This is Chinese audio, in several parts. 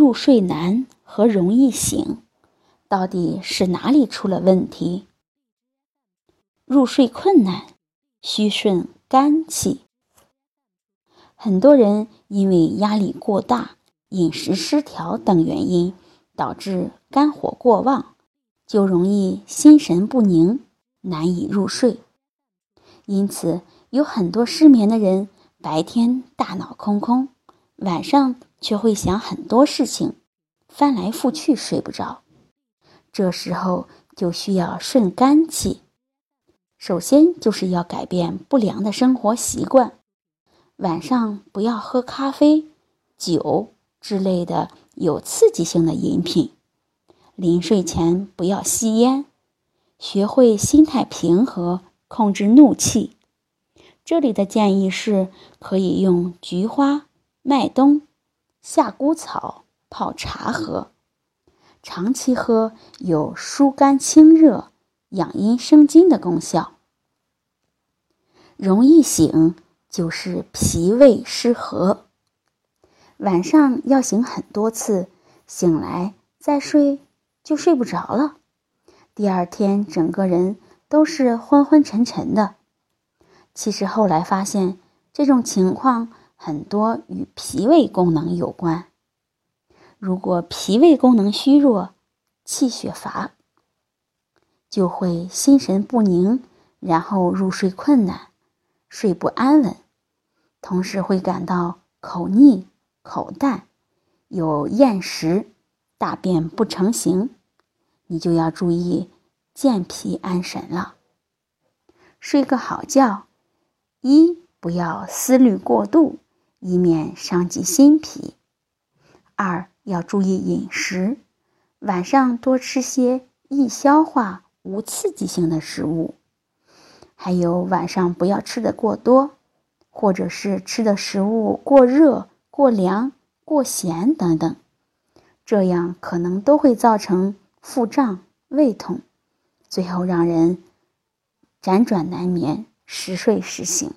入睡难和容易醒，到底是哪里出了问题？入睡困难，需顺肝气。很多人因为压力过大、饮食失调等原因，导致肝火过旺，就容易心神不宁，难以入睡。因此，有很多失眠的人，白天大脑空空，晚上。却会想很多事情，翻来覆去睡不着。这时候就需要顺肝气。首先就是要改变不良的生活习惯，晚上不要喝咖啡、酒之类的有刺激性的饮品。临睡前不要吸烟，学会心态平和，控制怒气。这里的建议是可以用菊花、麦冬。夏枯草泡茶喝，长期喝有疏肝清热、养阴生津的功效。容易醒就是脾胃失和，晚上要醒很多次，醒来再睡就睡不着了，第二天整个人都是昏昏沉沉的。其实后来发现这种情况。很多与脾胃功能有关。如果脾胃功能虚弱、气血乏，就会心神不宁，然后入睡困难、睡不安稳，同时会感到口腻、口淡，有厌食、大便不成形，你就要注意健脾安神了。睡个好觉，一不要思虑过度。以免伤及心脾。二要注意饮食，晚上多吃些易消化、无刺激性的食物。还有晚上不要吃的过多，或者是吃的食物过热、过凉、过咸等等，这样可能都会造成腹胀、胃痛，最后让人辗转难眠、时睡时醒。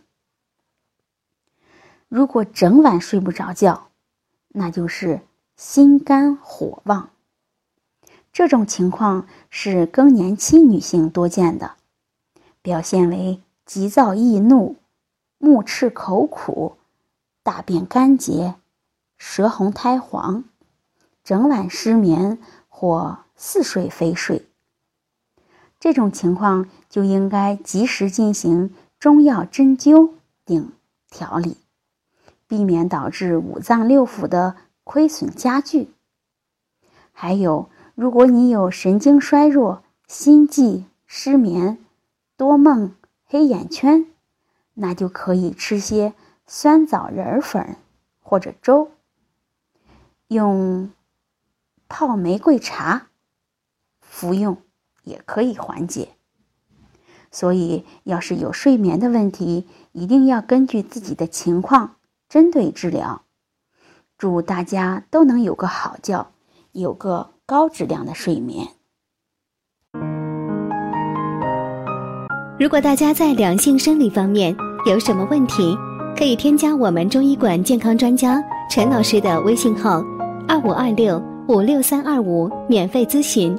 如果整晚睡不着觉，那就是心肝火旺。这种情况是更年期女性多见的，表现为急躁易怒、目赤口苦、大便干结、舌红苔黄、整晚失眠或似睡非睡。这种情况就应该及时进行中药针灸顶调理。避免导致五脏六腑的亏损加剧。还有，如果你有神经衰弱、心悸、失眠、多梦、黑眼圈，那就可以吃些酸枣仁粉或者粥，用泡玫瑰茶服用也可以缓解。所以，要是有睡眠的问题，一定要根据自己的情况。针对治疗，祝大家都能有个好觉，有个高质量的睡眠。如果大家在两性生理方面有什么问题，可以添加我们中医馆健康专家陈老师的微信号：二五二六五六三二五，免费咨询。